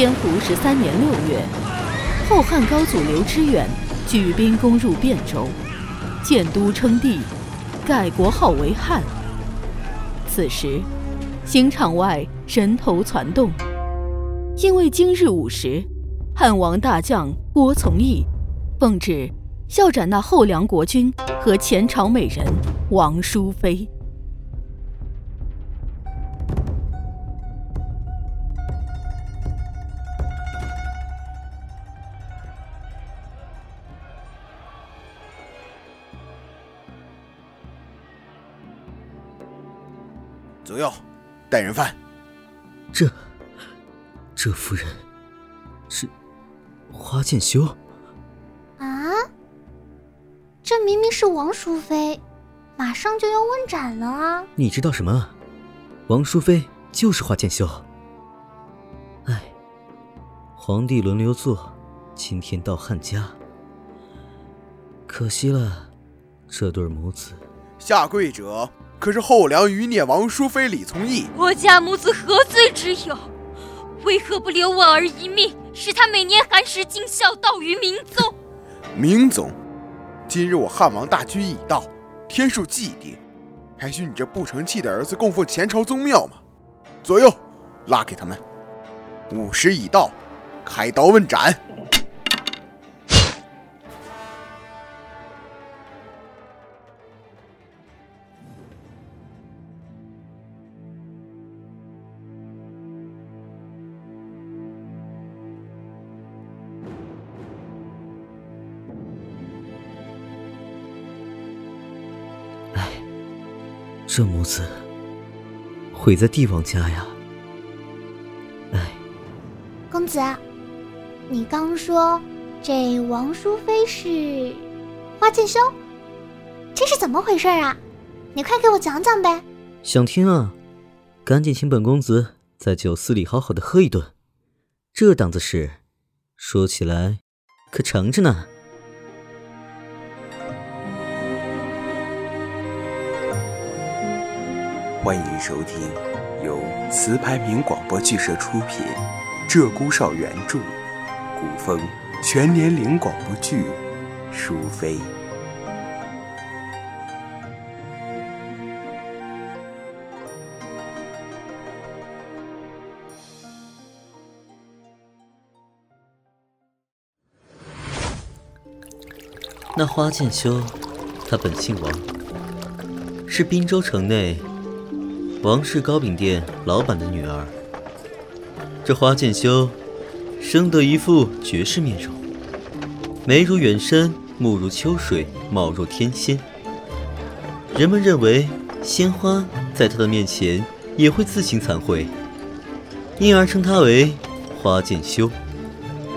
天湖十三年六月，后汉高祖刘知远举兵攻入汴州，建都称帝，改国号为汉。此时，刑场外人头攒动，因为今日午时，汉王大将郭从义奉旨要斩那后梁国君和前朝美人王淑妃。带人犯。这，这夫人是花剑修。啊！这明明是王淑妃，马上就要问斩了啊！你知道什么？王淑妃就是花剑修。哎，皇帝轮流坐，今天到汉家，可惜了这对母子。下跪者。可是后梁余孽王淑妃李从义，我家母子何罪之有？为何不留我儿一命，使他每年寒食尽孝，道于明宗？明宗，今日我汉王大军已到，天数既定，还需你这不成器的儿子供奉前朝宗庙吗？左右，拉开他们。午时已到，开刀问斩。这母子毁在帝王家呀！哎，公子，你刚说这王淑妃是花剑修，这是怎么回事啊？你快给我讲讲呗！想听啊，赶紧请本公子在酒肆里好好的喝一顿。这档子事，说起来可长着呢。欢迎收听由词牌名广播剧社出品，鹧鸪哨原著，古风全年龄广播剧《淑妃》。那花剑修，他本姓王，是滨州城内。王氏糕饼店老板的女儿，这花剑修生得一副绝世面容，眉如远山，目如秋水，貌若天仙。人们认为鲜花在她的面前也会自行惭愧，因而称她为花剑修。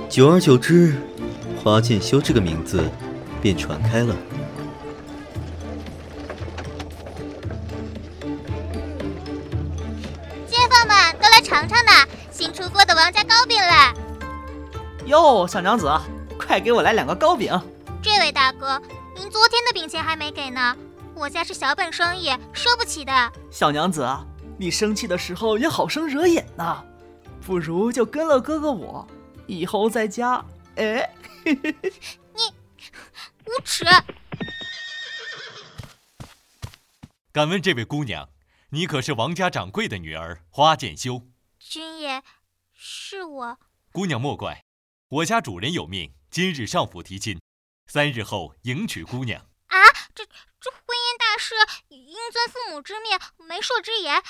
久而久之，花剑修这个名字便传开了。尝尝呢，新出锅的王家糕饼了。哟，小娘子，快给我来两个糕饼。这位大哥，您昨天的饼钱还没给呢，我家是小本生意，收不起的。小娘子，你生气的时候也好生惹眼呐，不如就跟了哥哥我，以后在家，哎，你无耻！敢问这位姑娘，你可是王家掌柜的女儿花剑修？君爷，是我。姑娘莫怪，我家主人有命，今日上府提亲，三日后迎娶姑娘。啊，这这婚姻大事，应遵父母之命，媒妁之言。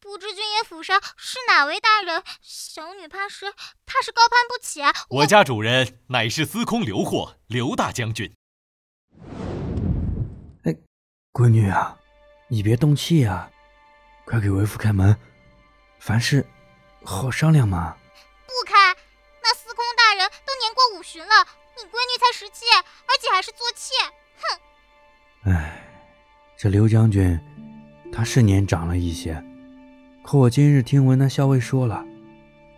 不知君爷府上是哪位大人？小女怕是怕是高攀不起。我家主人乃是司空刘霍，刘大将军。哎，闺女啊，你别动气啊，快给为父开门，凡事。好商量嘛！不开，那司空大人都年过五旬了，你闺女才十七，而且还是做妾，哼！哎，这刘将军，他是年长了一些，可我今日听闻那校尉说了，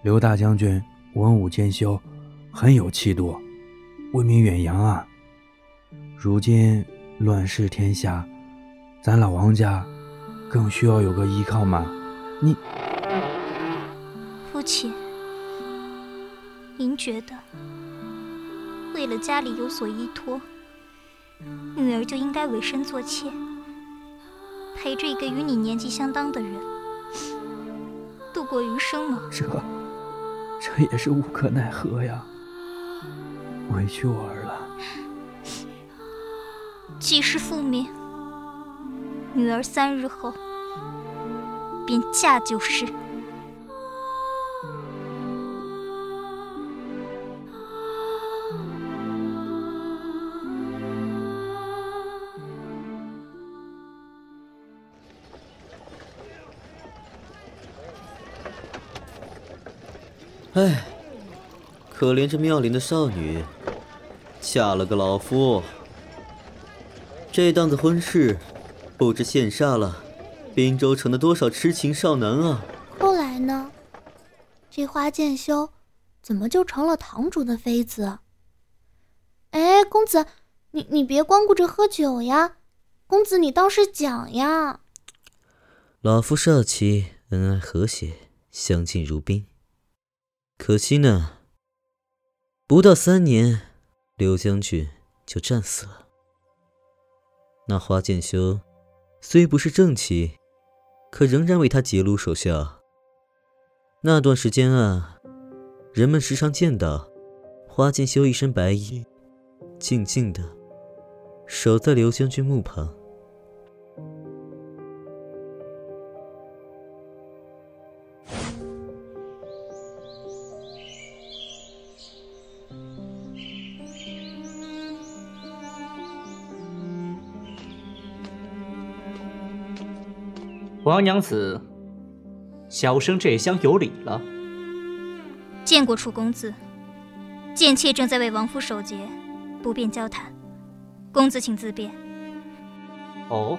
刘大将军文武兼修，很有气度，威名远扬啊！如今乱世天下，咱老王家更需要有个依靠吗！你。父亲，您觉得，为了家里有所依托，女儿就应该委身做妾，陪着一个与你年纪相当的人，度过余生吗？这，这也是无可奈何呀，委屈我儿了。既是父命，女儿三日后便嫁就是。唉，可怜这妙龄的少女，嫁了个老夫。这档子婚事，不知羡煞了滨州城的多少痴情少男啊！后来呢？这花剑修怎么就成了堂主的妃子？哎，公子，你你别光顾着喝酒呀！公子，你倒是讲呀！老夫少妻恩爱和谐，相敬如宾。可惜呢，不到三年，刘将军就战死了。那花剑修虽不是正妻，可仍然为他结庐守孝。那段时间啊，人们时常见到花间修一身白衣，静静的守在刘将军墓旁。王娘子，小生这厢有礼了。见过楚公子，贱妾正在为王夫守节，不便交谈。公子请自便。哦，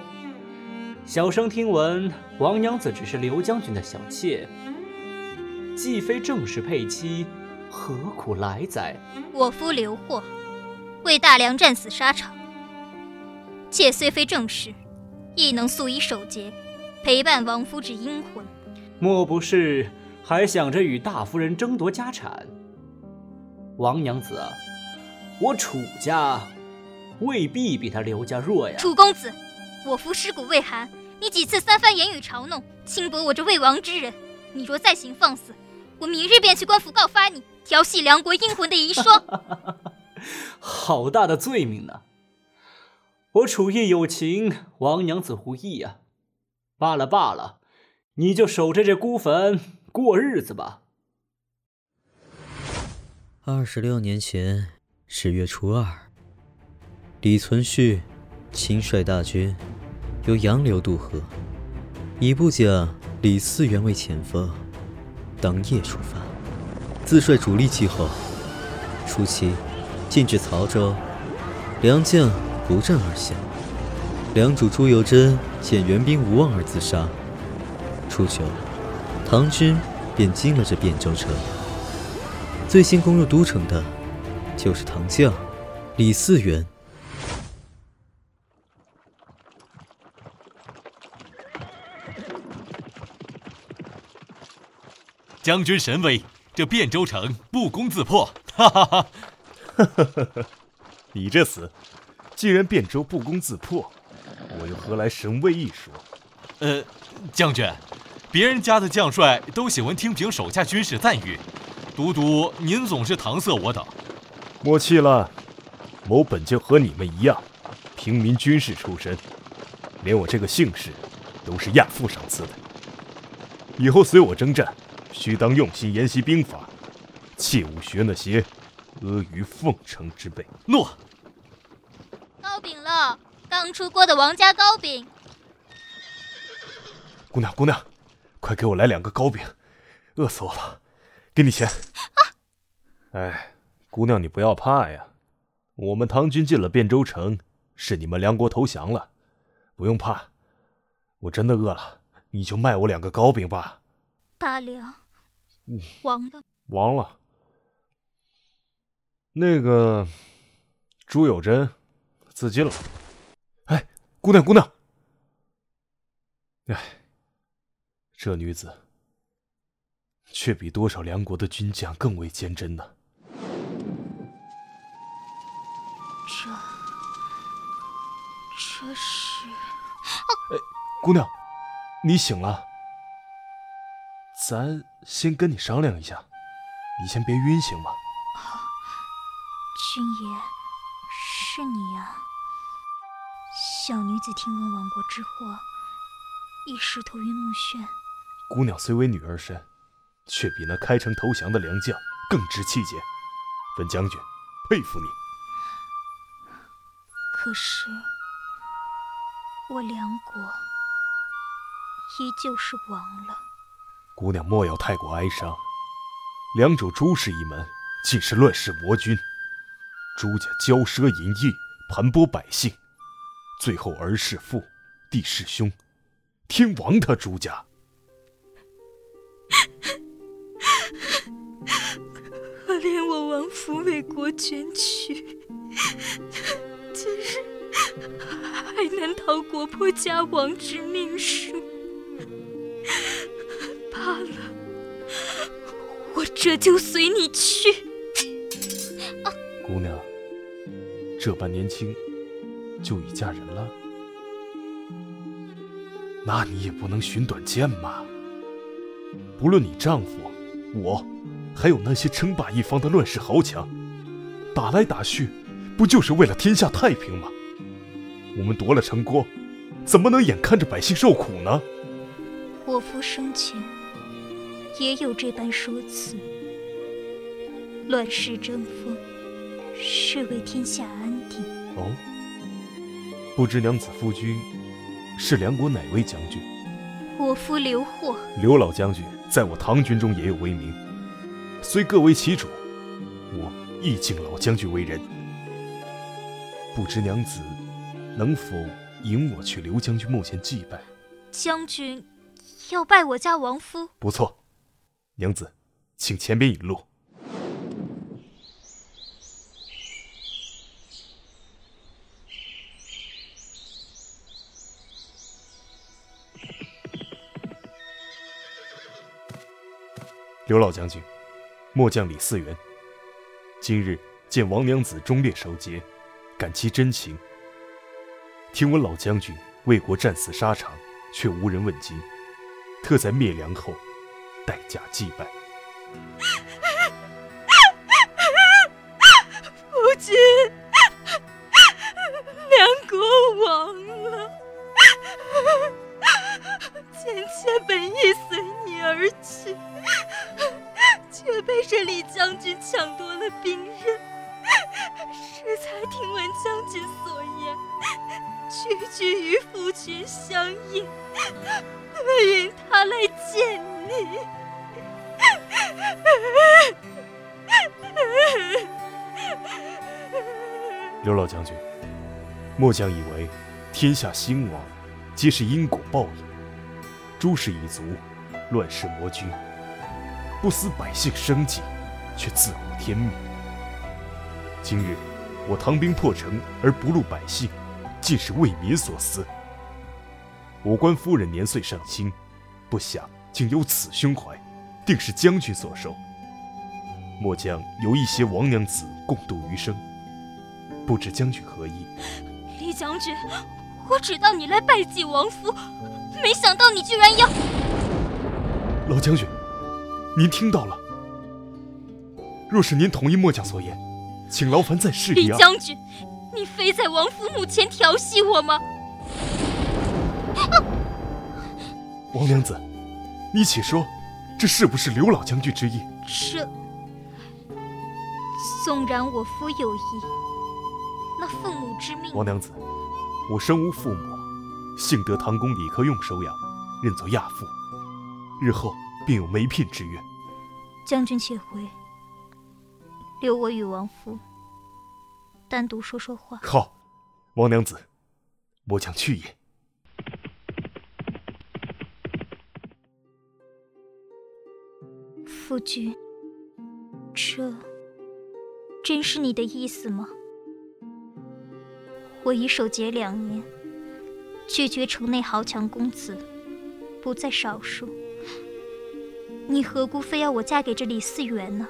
小生听闻王娘子只是刘将军的小妾，既非正式配妻，何苦来哉？我夫刘霍为大梁战死沙场，妾虽非正室，亦能素衣守节。陪伴王夫之阴魂，莫不是还想着与大夫人争夺家产？王娘子啊，我楚家未必比他刘家弱呀。楚公子，我夫尸骨未寒，你几次三番言语嘲弄，轻薄我这未亡之人。你若再行放肆，我明日便去官府告发你，调戏梁国阴魂的遗孀。好大的罪名呢！我楚义有情，王娘子无意呀。罢了罢了，你就守着这孤坟过日子吧。二十六年前十月初二，李存勖亲率大军由杨柳渡河，以部将李嗣源为前锋，当夜出发，自率主力继后。初期进至曹州，良将不战而降。梁主朱由贞见援兵无望而自杀。初秋，唐军便进了这汴州城。最先攻入都城的，就是唐将李嗣源。将军神威，这汴州城不攻自破。哈哈哈！哈哈哈哈！你这厮，既然汴州不攻自破。我又何来神威一说？呃，将军，别人家的将帅都喜欢听凭手下军士赞誉，独独您总是搪塞我等。莫气了，某本就和你们一样，平民军士出身，连我这个姓氏都是亚父赏赐的。以后随我征战，须当用心研习兵法，切勿学那些阿谀奉承之辈。诺。糕饼了。刚出锅的王家糕饼，姑娘，姑娘，快给我来两个糕饼，饿死我了！给你钱。啊！哎，姑娘，你不要怕呀，我们唐军进了汴州城，是你们梁国投降了，不用怕。我真的饿了，你就卖我两个糕饼吧。大梁，亡了。亡了。那个朱有贞自尽了。姑娘姑娘。哎。这女子。却比多少梁国的军将更为坚贞呢。这。这是。姑娘，你醒了。咱先跟你商量一下，你先别晕，行吗？啊。君爷。是你啊。小女子听闻亡国之祸，一时头晕目眩。姑娘虽为女儿身，却比那开城投降的良将更知气节。本将军佩服你。可是，我梁国依旧是亡了。姑娘莫要太过哀伤，梁主朱氏一门尽是乱世魔君，朱家骄奢淫逸，盘剥百姓，最后儿是父，弟是兄，天亡他朱家。可怜我王府为国捐躯，今日还难逃国破家亡之命数。罢了，我这就随你去。啊，姑娘，这般年轻就已嫁人了，那你也不能寻短见嘛。不论你丈夫、我，还有那些称霸一方的乱世豪强，打来打去，不就是为了天下太平吗？我们夺了城郭，怎么能眼看着百姓受苦呢？我夫生前。也有这般说辞。乱世争锋，是为天下安定。哦，不知娘子夫君是梁国哪位将军？我夫刘霍。刘老将军在我唐军中也有威名，虽各为其主，我亦敬老将军为人。不知娘子能否引我去刘将军墓前祭拜？将军要拜我家亡夫？不错。娘子，请前边引路。刘老将军，末将李嗣源，今日见王娘子忠烈守节，感其真情。听闻老将军为国战死沙场，却无人问津，特在灭梁后。代驾祭拜，区区与夫君相应，他来见你。刘老将军，末将以为天下兴亡，皆是因果报应。诸氏一族，乱世魔君，不思百姓生计，却自护天命。今日我唐兵破城而不戮百姓，尽是为民所思。我观夫人年岁尚轻，不想竟有此胸怀。定是将军所授。末将由一些王娘子共度余生，不知将军何意？李将军，我只当你来拜祭王夫，没想到你居然要……老将军，您听到了？若是您同意末将所言，请劳烦再试一。李将军，你非在王府母前调戏我吗？王娘子，你且说。这是不是刘老将军之意？这纵然我夫有意，那父母之命……王娘子，我身无父母，幸得唐公李克用收养，认作亚父，日后便有媒聘之约。将军且回，留我与王夫单独说说话。好，王娘子，我将去也。夫君，这真是你的意思吗？我已守节两年，拒绝城内豪强公子不在少数。你何故非要我嫁给这李嗣源呢？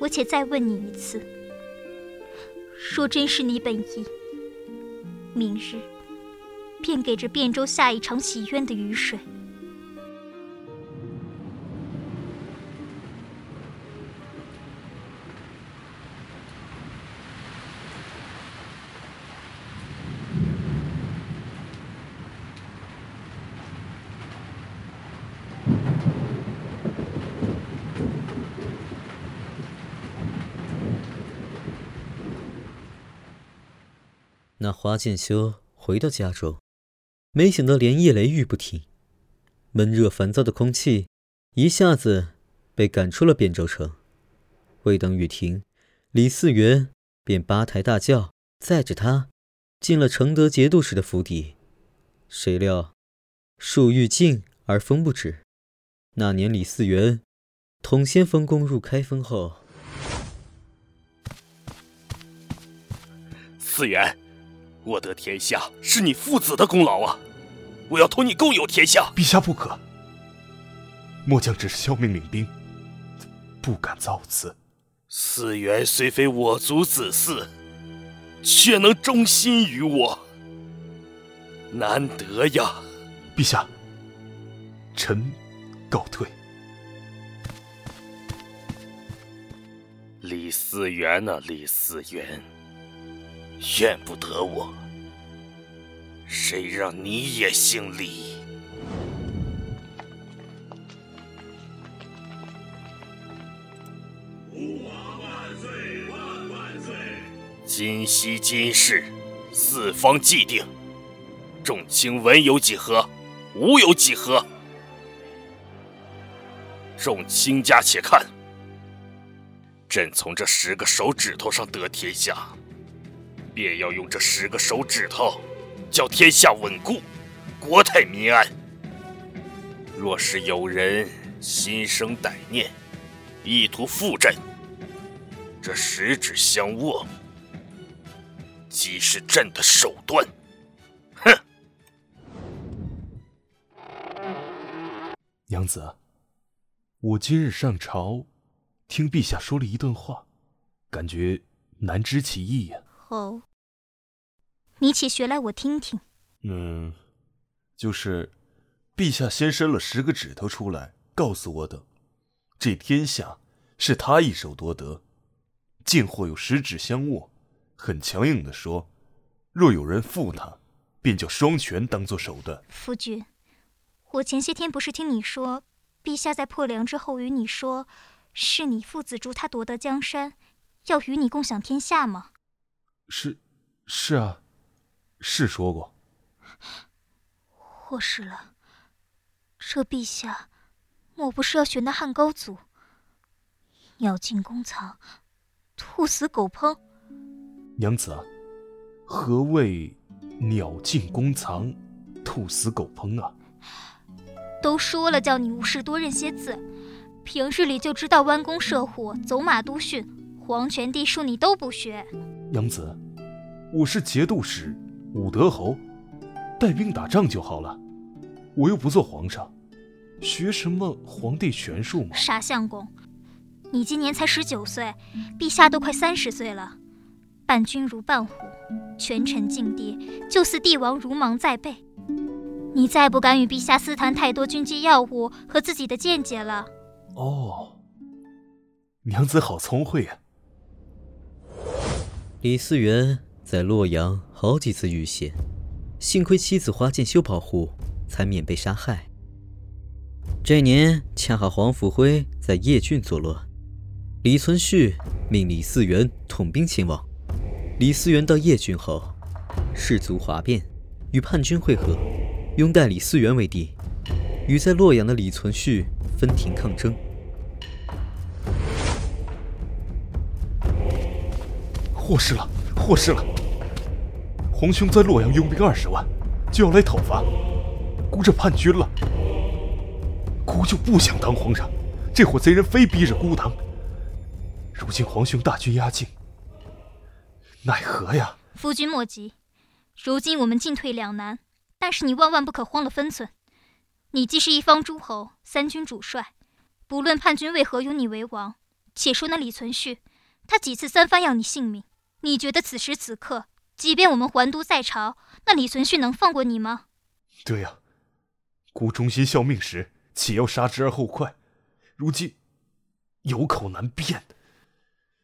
我且再问你一次：若真是你本意，明日便给这汴州下一场洗冤的雨水。那花剑修回到家中，没想到连夜雷雨不停，闷热烦躁的空气一下子被赶出了汴州城。未等雨停，李嗣源便八抬大轿载着他进了承德节度使的府邸。谁料树欲静而风不止。那年李嗣源统先锋攻入开封后，嗣源。我得天下是你父子的功劳啊！我要同你共有天下。陛下不可，末将只是效命领兵，不敢造次。嗣源虽非我族子嗣，却能忠心于我，难得呀！陛下，臣告退。李嗣源啊，李嗣源。怨不得我，谁让你也姓李？吾王万岁万万岁！今夕今世，四方既定，众卿文有几何？武有几何？众卿家且看，朕从这十个手指头上得天下。便要用这十个手指头，叫天下稳固，国泰民安。若是有人心生歹念，意图负朕，这十指相握，即是朕的手段。哼！娘子，我今日上朝，听陛下说了一段话，感觉难知其意呀。哦，你且学来，我听听。嗯，就是，陛下先伸了十个指头出来，告诉我等，这天下是他一手夺得，竟或有十指相握，很强硬的说，若有人负他，便叫双拳当做手段。夫君，我前些天不是听你说，陛下在破梁之后与你说，是你父子助他夺得江山，要与你共享天下吗？是，是啊，是说过。或是了，这陛下，莫不是要选那汉高祖？鸟尽弓藏，兔死狗烹。娘子，何谓鸟尽弓藏，兔死狗烹啊？都说了，叫你无事多认些字，平日里就知道弯弓射虎、走马督训、黄泉地术，你都不学。娘子，我是节度使武德侯，带兵打仗就好了。我又不做皇上，学什么皇帝权术吗？傻相公，你今年才十九岁，陛下都快三十岁了。伴君如伴虎，权臣敬帝，就似帝王如芒在背。你再不敢与陛下私谈太多军机要务和自己的见解了。哦，娘子好聪慧啊！李嗣源在洛阳好几次遇险，幸亏妻子花剑修保护，才免被杀害。这年恰好黄甫辉在叶郡作乱，李存勖命李嗣源统兵前往。李嗣源到叶郡后，士卒哗变，与叛军会合，拥戴李嗣源为帝，与在洛阳的李存勖分庭抗争。祸事了，祸事了！皇兄在洛阳拥兵二十万，就要来讨伐，孤这叛军了。孤就不想当皇上，这伙贼人非逼着孤当。如今皇兄大军压境，奈何呀？夫君莫急，如今我们进退两难，但是你万万不可慌了分寸。你既是一方诸侯，三军主帅，不论叛军为何拥你为王，且说那李存勖，他几次三番要你性命。你觉得此时此刻，即便我们还都在朝，那李存勖能放过你吗？对呀，孤忠心效命时，岂要杀之而后快？如今有口难辩。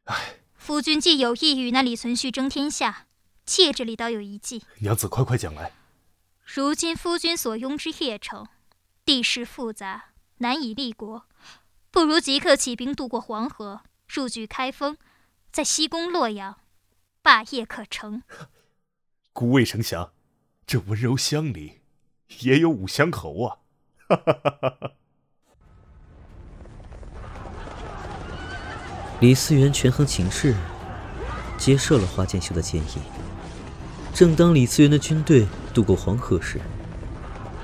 唉，夫君既有意与那李存勖争天下，妾这里倒有一计。娘子，快快讲来。如今夫君所拥之邺城，地势复杂，难以立国，不如即刻起兵渡过黄河，入据开封，在西攻洛阳，霸业可成。孤未曾想，这温柔乡里也有五香侯啊！哈哈哈哈哈。李嗣源权衡情势，接受了花剑修的建议。正当李嗣源的军队渡过黄河时，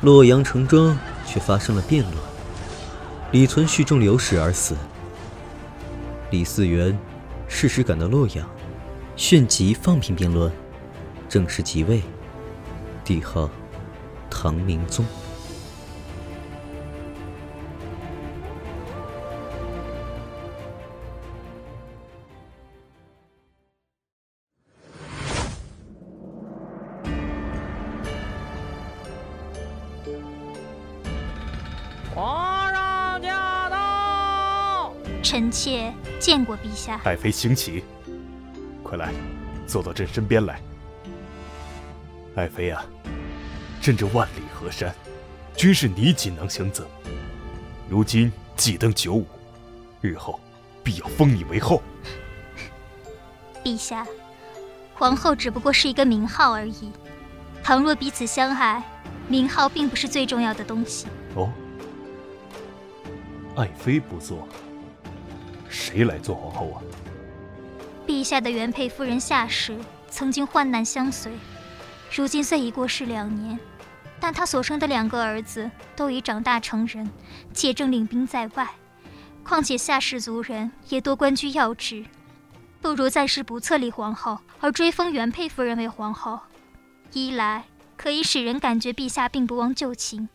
洛阳城中却发生了变乱，李存勖中流矢而死。李嗣源适时赶到洛阳，迅即放平辩论，正式即位，帝号唐明宗。皇上驾到臣妾见过陛下。爱妃行起，快来，坐到朕身边来。爱妃啊，朕这万里河山，均是你锦囊相赠。如今既登九五，日后必要封你为后。陛下，皇后只不过是一个名号而已。倘若彼此相爱，名号并不是最重要的东西。哦，爱妃不做。谁来做皇后啊？陛下的原配夫人夏氏曾经患难相随，如今虽已过世两年，但她所生的两个儿子都已长大成人，且正领兵在外。况且夏氏族人也多官居要职，不如暂时不册立皇后，而追封原配夫人为皇后。一来可以使人感觉陛下并不忘旧情，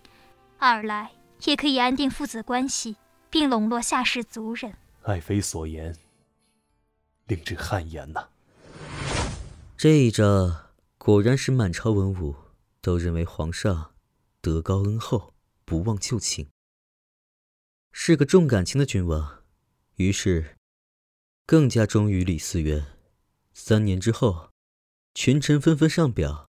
二来也可以安定父子关系，并笼络夏氏族人。爱妃所言，令朕汗颜呐。这一招果然使满朝文武都认为皇上德高恩厚，不忘旧情，是个重感情的君王，于是更加忠于李嗣源。三年之后，群臣纷纷上表，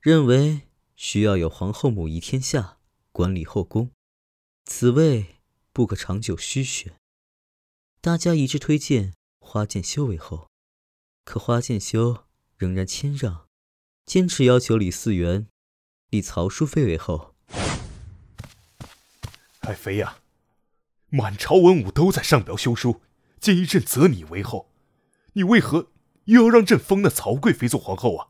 认为需要有皇后母仪天下，管理后宫，此位不可长久虚悬。大家一致推荐花剑修为后，可花剑修仍然谦让，坚持要求李嗣源立曹淑妃为后。爱妃呀，满朝文武都在上表修书，建议朕择你为后，你为何又要让朕封那曹贵妃做皇后啊？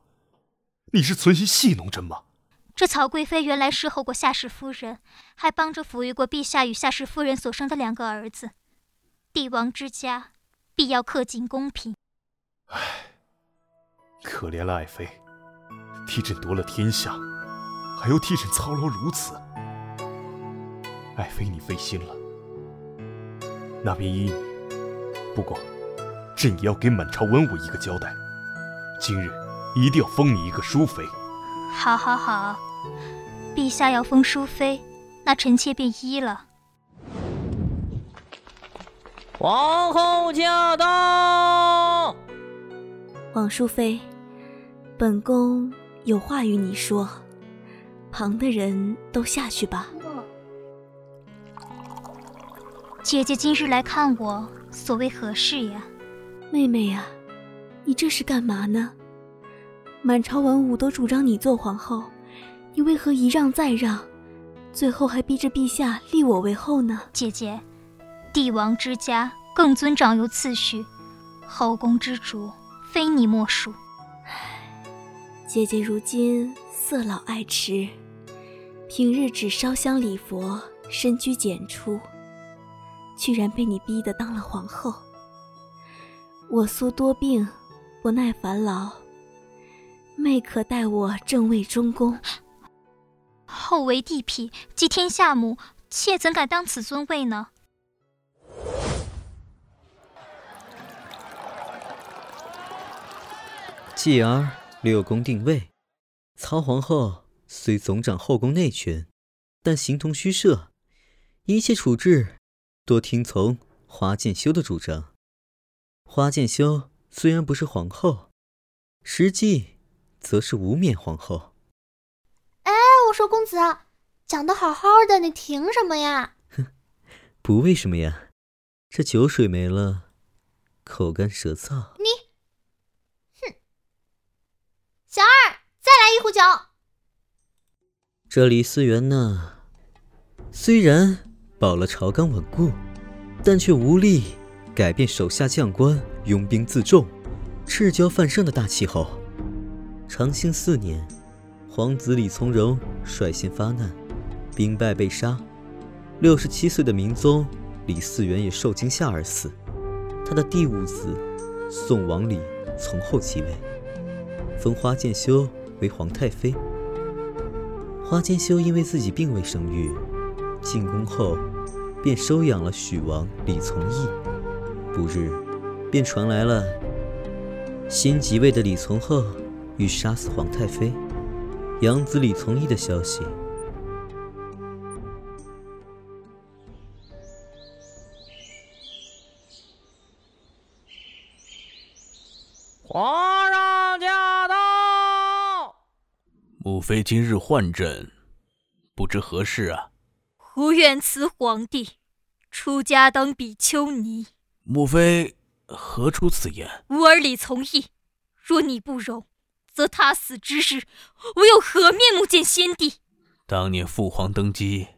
你是存心戏弄朕吗？这曹贵妃原来侍候过夏氏夫人，还帮着抚育过陛下与夏氏夫人所生的两个儿子。帝王之家，必要恪尽公平。唉，可怜了爱妃，替朕夺了天下，还要替朕操劳如此。爱妃，你费心了。那便依你。不过，朕也要给满朝文武一个交代。今日一定要封你一个淑妃。好，好，好。陛下要封淑妃，那臣妾便依了。皇后驾到！王淑妃，本宫有话与你说。旁的人都下去吧。姐姐今日来看我，所谓何事呀？妹妹呀，你这是干嘛呢？满朝文武都主张你做皇后，你为何一让再让，最后还逼着陛下立我为后呢？姐姐。帝王之家更尊长幼次序，后宫之主非你莫属。姐姐如今色老爱弛，平日只烧香礼佛，深居简出，居然被你逼得当了皇后。我素多病，不耐烦劳，妹可代我正位中宫。后为帝嫔，即天下母，妾怎敢当此尊位呢？继而六宫定位，曹皇后虽总掌后宫内权，但形同虚设，一切处置多听从花剑修的主张。花剑修虽然不是皇后，实际则是无冕皇后。哎，我说公子，讲的好好的，你停什么呀？哼，不为什么呀，这酒水没了，口干舌燥。你，哼，小二，再来一壶酒。这李思源呢，虽然保了朝纲稳固，但却无力改变手下将官拥兵自重、赤骄犯上的大气候。长兴四年。皇子李从容率先发难，兵败被杀。六十七岁的明宗李嗣源也受惊吓而死。他的第五子宋王李从后继位，封花剑修为皇太妃。花间修因为自己并未生育，进宫后便收养了许王李从义。不日，便传来了新即位的李从厚欲杀死皇太妃。养子李从义的消息。母妃今日换朕，不知何事啊？胡愿辞皇帝出家当比丘尼。母妃何出此言？吾儿李从义，若你不容。则他死之日，我有何面目见先帝？当年父皇登基，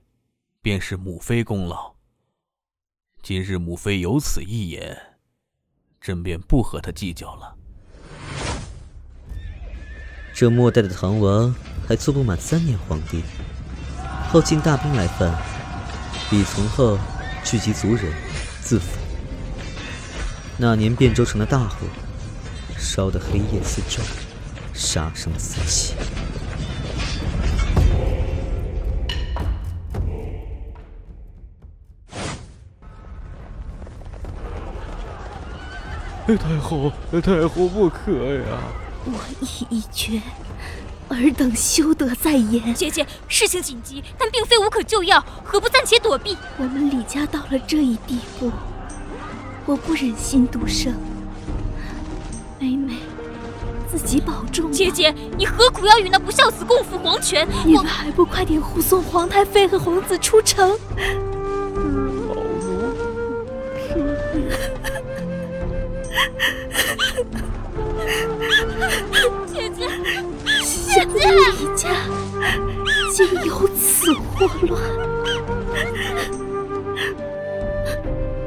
便是母妃功劳。今日母妃有此一言，朕便不和他计较了。这末代的唐王还做不满三年皇帝，后晋大兵来犯，李从厚聚集族人自焚。那年汴州城的大火，烧得黑夜四昼。杀声四起。太后，太后不可呀！我意已决，尔等休得再言。姐姐，事情紧急，但并非无可救药，何不暂且躲避？我们李家到了这一地步，我不忍心独生。美美。自己保重，姐姐，你何苦要与那不孝子共赴黄泉？你们还不快点护送皇太妃和皇子出城？老姐姐，李家竟有此祸乱，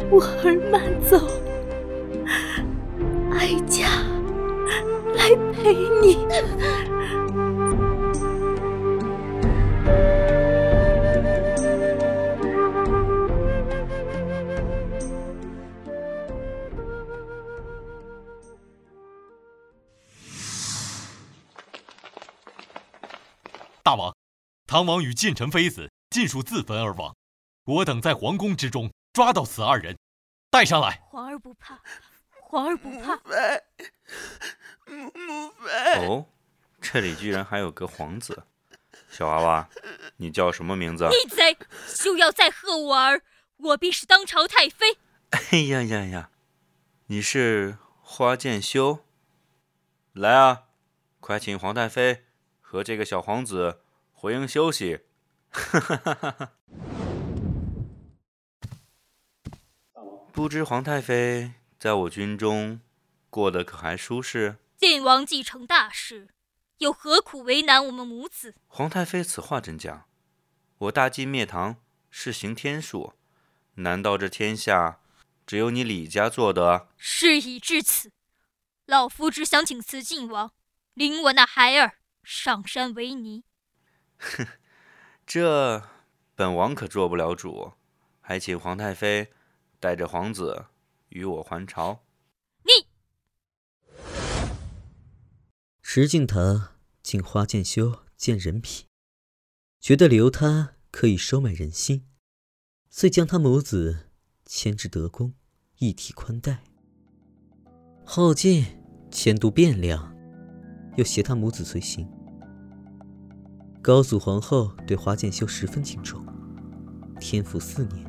我儿慢走，唐王与近臣妃子尽数自焚而亡，我等在皇宫之中抓到此二人，带上来。皇儿不怕，皇儿不怕。母妃哦，这里居然还有个皇子，小娃娃，你叫什么名字？逆贼，休要再喝我儿，我必是当朝太妃。哎呀呀呀，你是花剑修？来啊，快请皇太妃和这个小皇子回营休息。哈哈哈哈哈。不知皇太妃在我军中过得可还舒适？晋王继承大事，又何苦为难我们母子？皇太妃此话怎讲？我大晋灭唐是行天数，难道这天下只有你李家做得？事已至此，老夫只想请辞晋王，领我那孩儿上山为尼。哼，这本王可做不了主，还请皇太妃带着皇子与我还朝。你。石敬瑭敬花见修见人品，觉得留他可以收买人心，遂将他母子迁至德宫，一体宽待。后晋迁都汴梁，又携他母子随行。高祖皇后对花建修十分敬重。天福四年，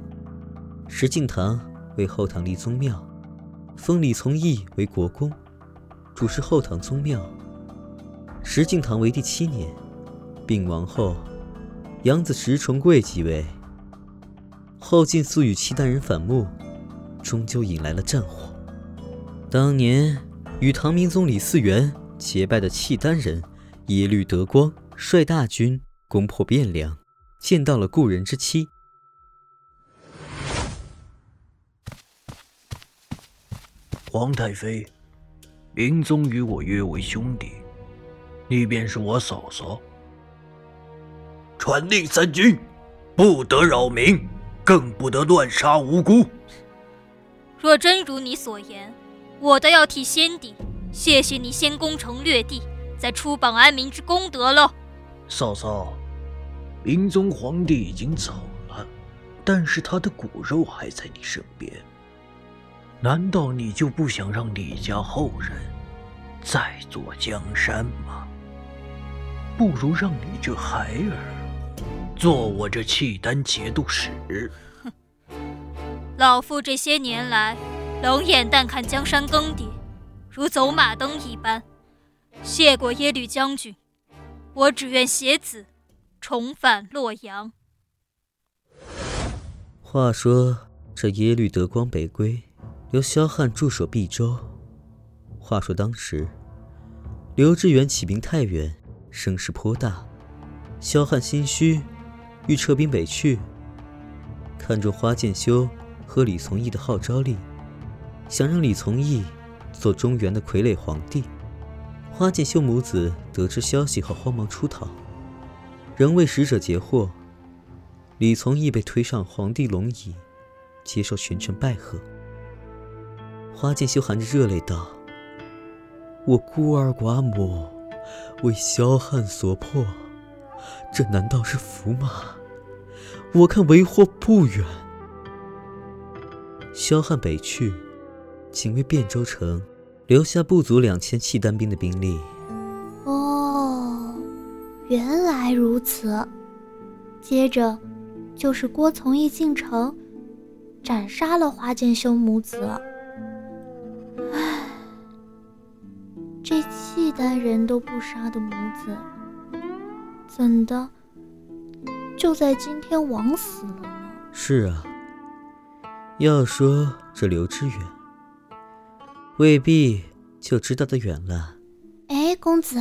石敬瑭为后唐立宗庙，封李从义为国公，主持后唐宗庙。石敬瑭为第七年，病亡后，养子石重贵即位。后晋素与契丹人反目，终究引来了战火。当年与唐明宗李嗣源结拜的契丹人耶律德光，率大军攻破汴梁，见到了故人之妻。皇太妃，明宗与我约为兄弟，你便是我嫂嫂。传令三军，不得扰民，更不得乱杀无辜。若真如你所言，我倒要替先帝谢谢你先攻城略地，再出榜安民之功德了。嫂嫂，明宗皇帝已经走了，但是他的骨肉还在你身边。难道你就不想让李家后人再坐江山吗？不如让你这孩儿做我这契丹节度使。哼，老夫这些年来冷眼淡看江山更迭，如走马灯一般。谢过耶律将军，我只愿携子重返洛阳。话说这耶律德光北归。由萧汉驻守毕州。话说当时，刘知远起兵太原，声势颇大。萧汉心虚，欲撤兵北去。看中花建修和李从义的号召力，想让李从义做中原的傀儡皇帝。花建修母子得知消息后，慌忙出逃，仍为使者截获。李从义被推上皇帝龙椅，接受群臣拜贺。花建修含着热泪道：“我孤儿寡母，为萧汉所迫，这难道是福吗？我看为祸不远。”萧汉北去，仅为汴州城留下不足两千契丹兵的兵力。哦，原来如此。接着，就是郭从义进城，斩杀了花剑修母子。唉这契丹人都不杀的母子，怎的就在今天枉死了呢？是啊，要说这刘知远，未必就知道的远了。哎，公子，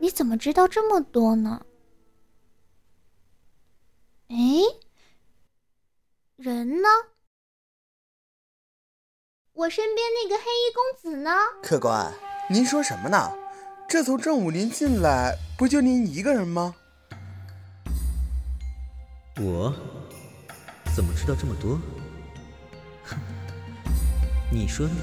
你怎么知道这么多呢？哎，人呢？我身边那个黑衣公子呢？客官。您说什么呢？这从正午您进来，不就您一个人吗？我怎么知道这么多？哼，你说呢？